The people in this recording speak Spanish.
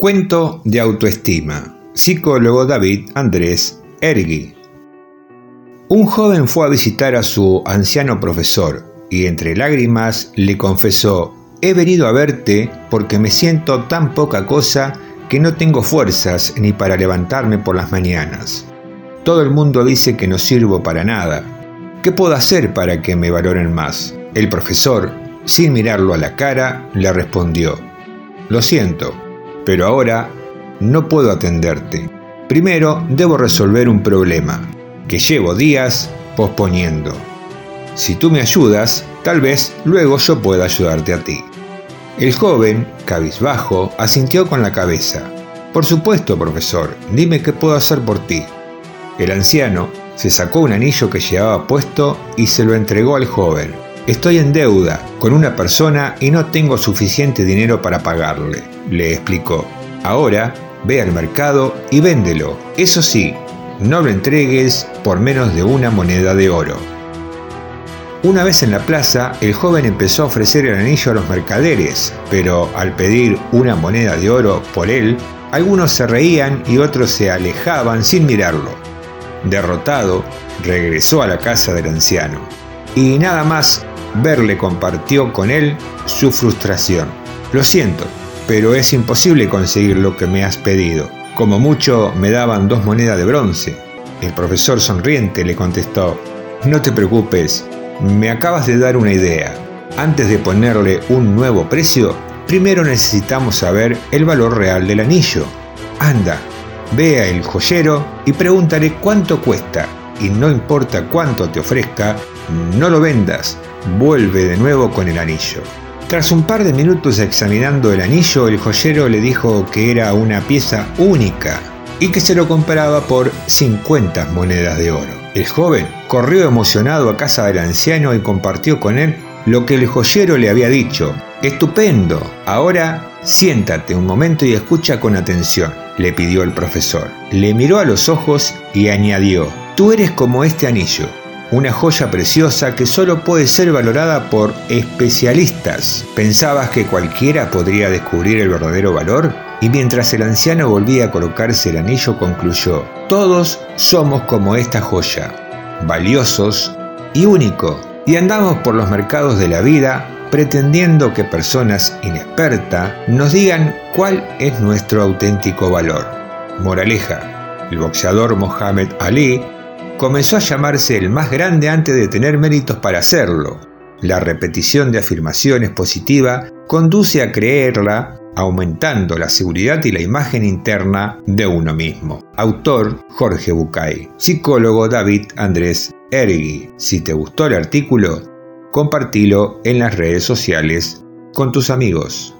Cuento de autoestima. Psicólogo David Andrés Ergui. Un joven fue a visitar a su anciano profesor y entre lágrimas le confesó, he venido a verte porque me siento tan poca cosa que no tengo fuerzas ni para levantarme por las mañanas. Todo el mundo dice que no sirvo para nada. ¿Qué puedo hacer para que me valoren más? El profesor, sin mirarlo a la cara, le respondió, Lo siento, pero ahora no puedo atenderte. Primero debo resolver un problema que llevo días posponiendo. Si tú me ayudas, tal vez luego yo pueda ayudarte a ti. El joven, cabizbajo, asintió con la cabeza. Por supuesto, profesor, dime qué puedo hacer por ti. El anciano se sacó un anillo que llevaba puesto y se lo entregó al joven. Estoy en deuda con una persona y no tengo suficiente dinero para pagarle, le explicó. Ahora ve al mercado y véndelo. Eso sí, no lo entregues por menos de una moneda de oro. Una vez en la plaza, el joven empezó a ofrecer el anillo a los mercaderes, pero al pedir una moneda de oro por él, algunos se reían y otros se alejaban sin mirarlo. Derrotado, regresó a la casa del anciano y nada más verle compartió con él su frustración. Lo siento, pero es imposible conseguir lo que me has pedido. Como mucho me daban dos monedas de bronce. El profesor sonriente le contestó, no te preocupes, me acabas de dar una idea. Antes de ponerle un nuevo precio, primero necesitamos saber el valor real del anillo. Anda, ve el joyero y pregúntale cuánto cuesta. Y no importa cuánto te ofrezca, no lo vendas, vuelve de nuevo con el anillo. Tras un par de minutos examinando el anillo, el joyero le dijo que era una pieza única y que se lo compraba por 50 monedas de oro. El joven corrió emocionado a casa del anciano y compartió con él lo que el joyero le había dicho. Estupendo. Ahora siéntate un momento y escucha con atención, le pidió el profesor. Le miró a los ojos y añadió, tú eres como este anillo una joya preciosa que solo puede ser valorada por especialistas. ¿Pensabas que cualquiera podría descubrir el verdadero valor? Y mientras el anciano volvía a colocarse el anillo, concluyó, todos somos como esta joya, valiosos y único. Y andamos por los mercados de la vida pretendiendo que personas inexpertas nos digan cuál es nuestro auténtico valor. Moraleja, el boxeador Mohamed Ali comenzó a llamarse el más grande antes de tener méritos para hacerlo. La repetición de afirmaciones positivas conduce a creerla, aumentando la seguridad y la imagen interna de uno mismo. Autor Jorge Bucay. Psicólogo David Andrés Ergui. Si te gustó el artículo, compartilo en las redes sociales con tus amigos.